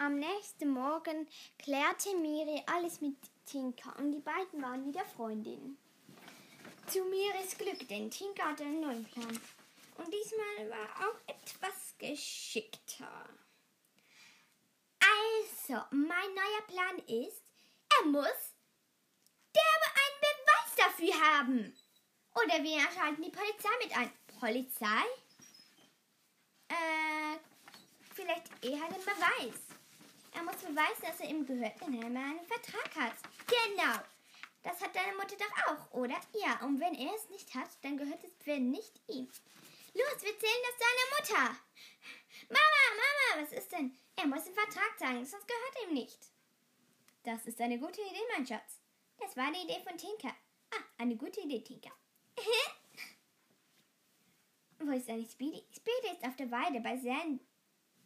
Am nächsten Morgen klärte Miri alles mit Tinka und die beiden waren wieder Freundinnen. Zu Miris Glück, denn Tinka hatte einen neuen Plan. Und diesmal war auch etwas geschickter. Also, mein neuer Plan ist, er muss der einen Beweis dafür haben. Oder wir schalten die Polizei mit ein. Polizei? Äh, vielleicht eher einen Beweis. Er muss beweisen, dass er ihm gehört, wenn er einen Vertrag hat. Genau. Das hat deine Mutter doch auch, oder? Ja, und wenn er es nicht hat, dann gehört es wenn nicht ihm. Los, wir zählen das deiner Mutter. Mama, Mama, was ist denn? Er muss den Vertrag zeigen, sonst gehört ihm nicht. Das ist eine gute Idee, mein Schatz. Das war die Idee von Tinker. Ah, eine gute Idee, Tinker. Wo ist eigentlich Speedy? Speedy ist auf der Weide bei San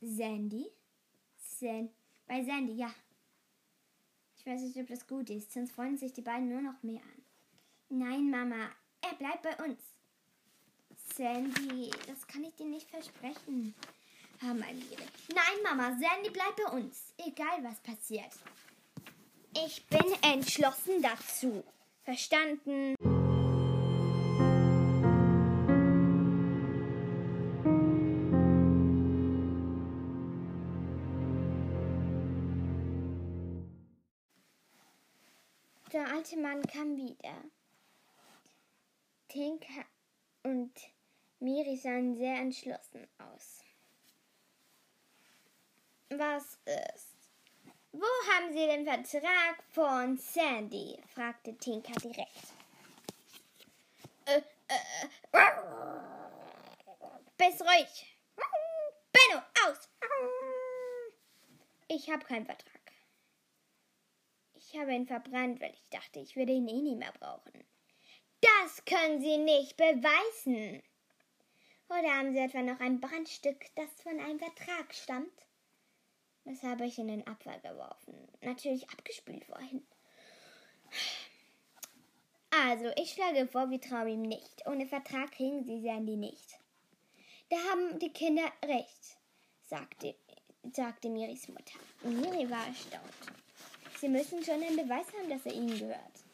Sandy. San bei Sandy, ja. Ich weiß nicht, ob das gut ist, sonst freuen sich die beiden nur noch mehr an. Nein, Mama, er bleibt bei uns. Sandy, das kann ich dir nicht versprechen. Ah, meine Liebe. Nein, Mama, Sandy bleibt bei uns, egal was passiert. Ich bin entschlossen dazu. Verstanden? Der alte Mann kam wieder. Tinka und Miri sahen sehr entschlossen aus. Was ist? Wo haben Sie den Vertrag von Sandy? fragte Tinka direkt. Äh, äh, äh. Bist ruhig. Benno, aus. Ich habe keinen Vertrag. Ich habe ihn verbrannt, weil ich dachte, ich würde ihn eh nie mehr brauchen. Das können Sie nicht beweisen. Oder haben Sie etwa noch ein Brandstück, das von einem Vertrag stammt? Das habe ich in den Abfall geworfen. Natürlich abgespült vorhin. Also, ich schlage vor, wir trauen ihm nicht. Ohne Vertrag kriegen Sie Sandy nicht. Da haben die Kinder recht, sagte, sagte Miris Mutter. Miri war erstaunt. Sie müssen schon einen Beweis haben, dass er ihnen gehört.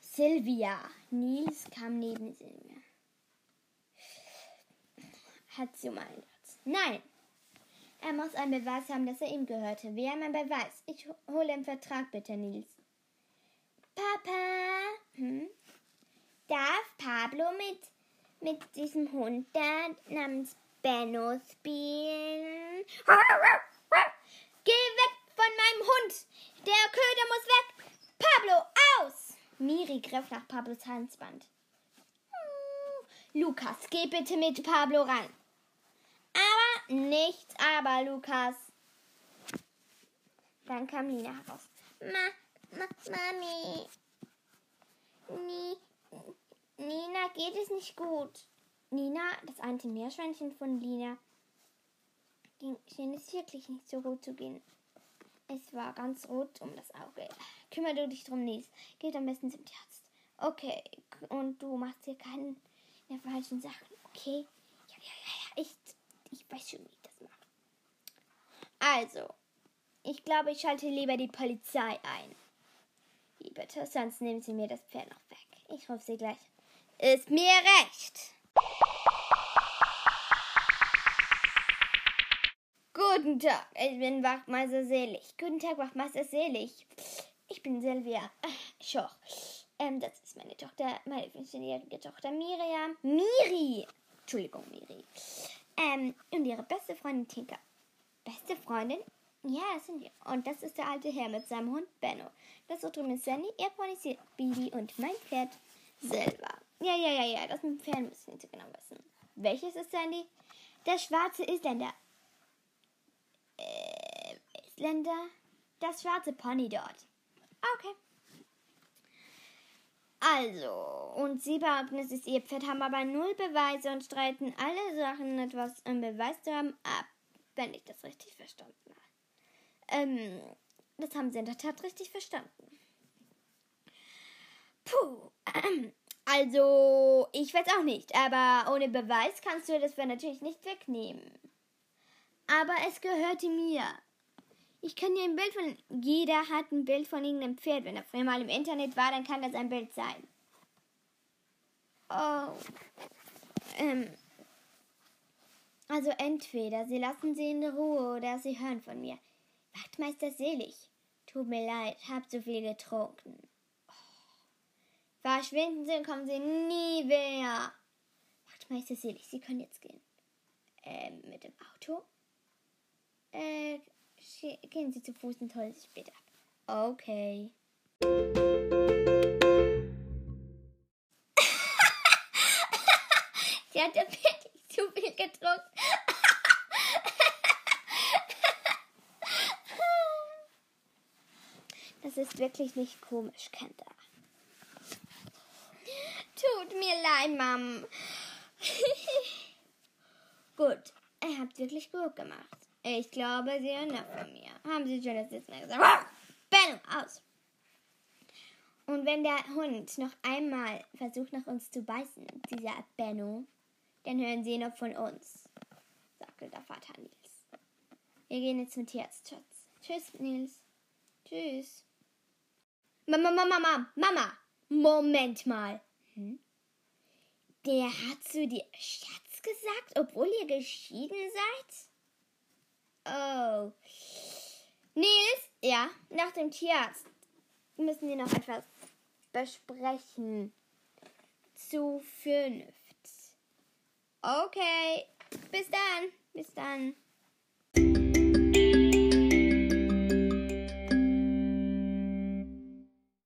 Sylvia. Nils kam neben Sylvia. Hat sie um einen Nein. Er muss einen Beweis haben, dass er ihm gehörte. Haben einen Beweis. Ich hole den Vertrag bitte, Nils. Papa, hm? darf Pablo mit, mit diesem Hund da namens Benno spielen? Geh weg von meinem Hund! Der Köder muss weg! Pablo, aus! Miri griff nach Pablos Halsband. Lukas, geh bitte mit Pablo ran. Aber nichts aber, Lukas. Dann kam Lina heraus. Ma, ma, Mami. Ni, Nina geht es nicht gut. Nina, das alte Meerschweinchen von Lina, ging, schien es wirklich nicht so gut zu gehen. Es war ganz rot um das Auge. Kümmer du dich drum, Nils. Geht am besten zum Tierarzt. Okay, und du machst hier keine falschen Sachen, okay? Ja, ja, ja, ja, ich, ich weiß schon, wie ich das mache. Also, ich glaube, ich schalte lieber die Polizei ein. Bitte? Sonst nehmen sie mir das Pferd noch weg. Ich rufe sie gleich. Ist mir recht. Guten Tag, ich bin Wachmeister Selig. Guten Tag, Wachmeister Selig. Ich bin Silvia Schoch. Ähm, das ist meine Tochter, meine 15-jährige Tochter Miriam. Miri! Entschuldigung, Miri. Ähm, und ihre beste Freundin Tinka. Beste Freundin? Ja, das sind wir. Und das ist der alte Herr mit seinem Hund Benno. Das da drüben ist Sandy, ihr ist Bibi und mein Pferd Silva. Ja, ja, ja, ja, das mit dem Pferd müssen Sie genau wissen. Welches ist Sandy? Der schwarze Isländer Isländer, das schwarze Pony dort. Okay. Also, und sie behaupten, es ist ihr Pferd, haben aber null Beweise und streiten alle Sachen, etwas im Beweis zu haben, ab, wenn ich das richtig verstanden habe. Ähm, das haben sie in der Tat richtig verstanden. Puh, also, ich weiß auch nicht, aber ohne Beweis kannst du das Pferd natürlich nicht wegnehmen aber es gehörte mir. Ich kann dir ein Bild von. Jeder hat ein Bild von irgendeinem Pferd. Wenn er früher mal im Internet war, dann kann das ein Bild sein. Oh. Ähm. Also entweder sie lassen sie in Ruhe oder sie hören von mir. Wachtmeister Selig. Tut mir leid, hab zu viel getrunken. Oh. Verschwinden Sie und kommen Sie nie mehr. Wachtmeister Selig, Sie können jetzt gehen. Ähm, mit dem Auto? Äh, gehen Sie zu Fuß und holen sich später ab. Okay. Sie hat ja wirklich zu viel getrunken. Das ist wirklich nicht komisch, Kenta. Tut mir leid, Mom. gut, ihr habt wirklich gut gemacht. Ich glaube, Sie hören noch von mir. Haben Sie schon das letzte Mal gesagt? Benno, aus! Und wenn der Hund noch einmal versucht, nach uns zu beißen, dieser Benno, dann hören Sie noch von uns, sagte der Vater Nils. Wir gehen jetzt zum Tierarzt, Schatz. Tschüss, Nils. Tschüss. Mama, Mama, Mama, Mama. Moment mal. Hm? Der hat zu dir Schatz gesagt, obwohl ihr geschieden seid? Oh. Nils? Ja, nach dem Tierarzt müssen wir noch etwas besprechen. Zu fünft. Okay, bis dann. Bis dann.